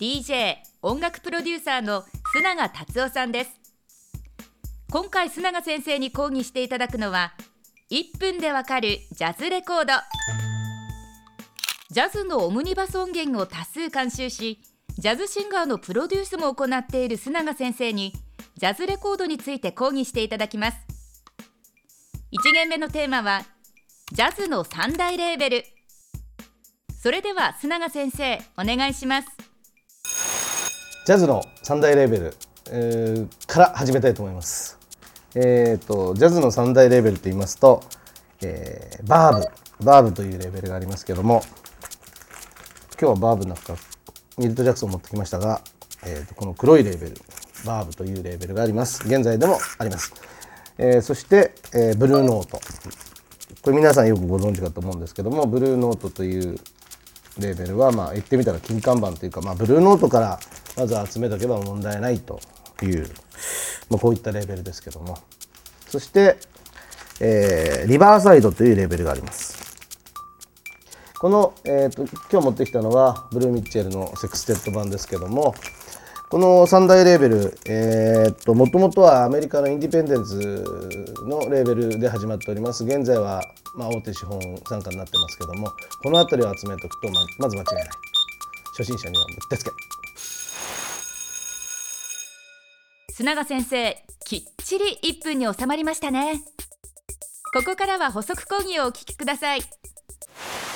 DJ 音楽プロデューサーの須永達夫さんです。今回須永先生に講義していただくのは1分でわかるジャズレコード。ジャズのオムニバス音源を多数監修しジャズシンガーのプロデュースも行っている須永先生にジャズレコードについて講義していただきます。1限目のテーマはジャズの三大レーベル。それでは須永先生お願いします。ジャズの三大レーベル、えー、から始めたいと思います。えーと、ジャズの三大レーベルと言いますと、えー、バーブバーブというレーベルがありますけども今日はバーブの中ミルト・ジャクソンを持ってきましたが、えーと、この黒いレーベルバーブというレーベルがあります。現在でもあります、えー、そして、えー、ブルーノート。これ皆さんよくご存知かと思うんですけどもブルーノートというレーベルはまあ言ってみたら金看板というか、まあ、ブルーノートからまず集めとけば問題ないというまあ、こういったレーベルですけども。そして、えー、リバーサイドというレーベルがあります。この、えーと、今日持ってきたのはブルーミッチェルのセクステット盤ですけどもこの3大レーベル、えーと、もともとはアメリカのインディペンデンスのレーベルで始まっております。現在は、まあ、大手資本参加になってますけどもこの辺りを集めておくとままず間違いない。初心者にはもってつけ。須永先生きっちり1分に収まりましたね。ここからは補足講義をお聞きください。ジ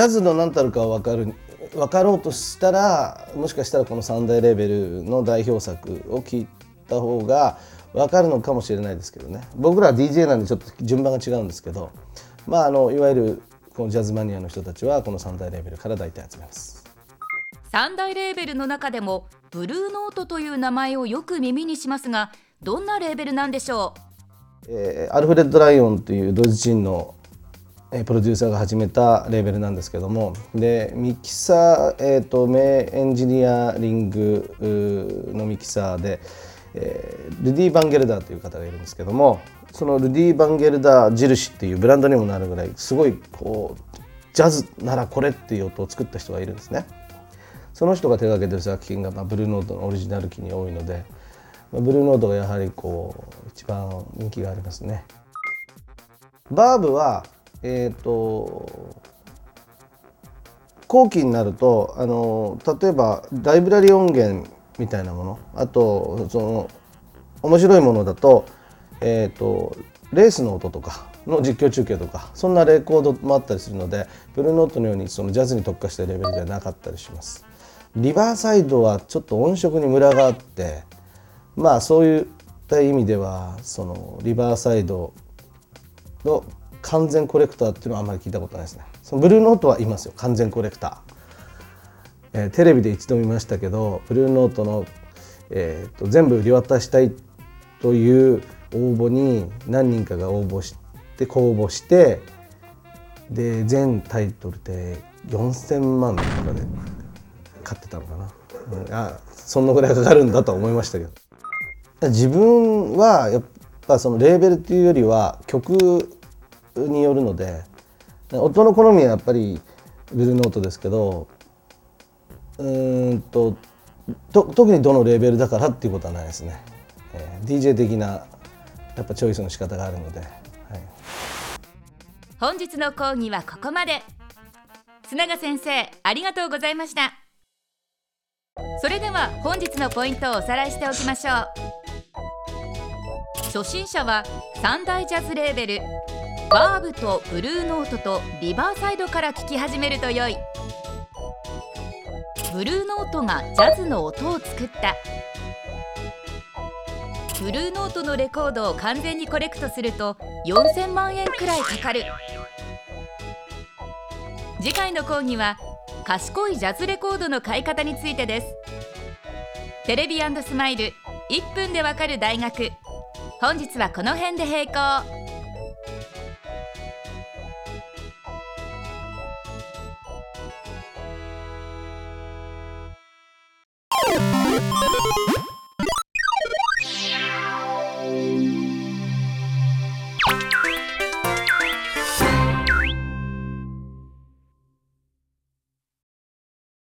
ャズの何たるか分かる分かろうとしたらもしかしたらこの3大レベルの代表作を聞いた方が分かるのかもしれないですけどね。僕らは DJ なんでちょっと順番が違うんですけどまああのいわゆるこのジャズマニアの人たちはこの3大レベルから大体集めます。3大レーベルの中でもブルーノートという名前をよく耳にしますがどんなレーベルなんでしょう、えー、アルフレッド・ライオンというドイツ人のプロデューサーが始めたレーベルなんですけどもでミキサー、えーと、名エンジニアリングのミキサーで、えー、ルディ・バンゲルダーという方がいるんですけどもそのルディ・バンゲルダー印っていうブランドにもなるぐらいすごいこうジャズならこれっていう音を作った人がいるんですね。その人が手がけてる作品が、まあ、ブルーノートのオリジナル機に多いので、まあ、ブルーノートがやはりこう一番人気がありますね。バーブはえっ、ー、と後期になるとあの例えばライブラリ音源みたいなものあとその面白いものだと,、えーと、レースの音とかの実況中継とかそんなレコードもあったりするのでブルーノートのようにそのジャズに特化したレベルではなかったりします。リバーサイドはちょっと音色にムラがあってまあそういった意味ではそのリバーサイドの完全コレクターっていうのはあんまり聞いたことないですね。そのブルーノートはいますよ。完全コレクター、えー、テレビで一度見ましたけどブルーノートの、えーと、全部売り渡したいという応募に何人かが応募して公募してで全タイトルで4,000万とかで買ってたのかな、うん、あそんなぐらいかかるんだと思いましたけど。自分はやっぱそのレーベルっていうよりは曲によるので音の好みはやっぱりブルーノートですけどうんとと特にどのレーベルだからっていうことはないですね、えー、DJ 的なやっぱチョイスの仕方があるので、はい、本日の講義はここまで。須永先生ありがとうございました。それでは本日のポイントをおさらいしておきましょう。初心者は三大ジャズレーベルバーブとブルーノートとリバーサイドから聴き始めると良い。ブルーノートがジャズの音を作った。ブルーノートのレコードを完全にコレクトすると4000万円くらいかかる。次回の講義は賢いジャズレコードの買い方についてです。テレビスマイル1分でわかる大学。本日はこの辺で閉校。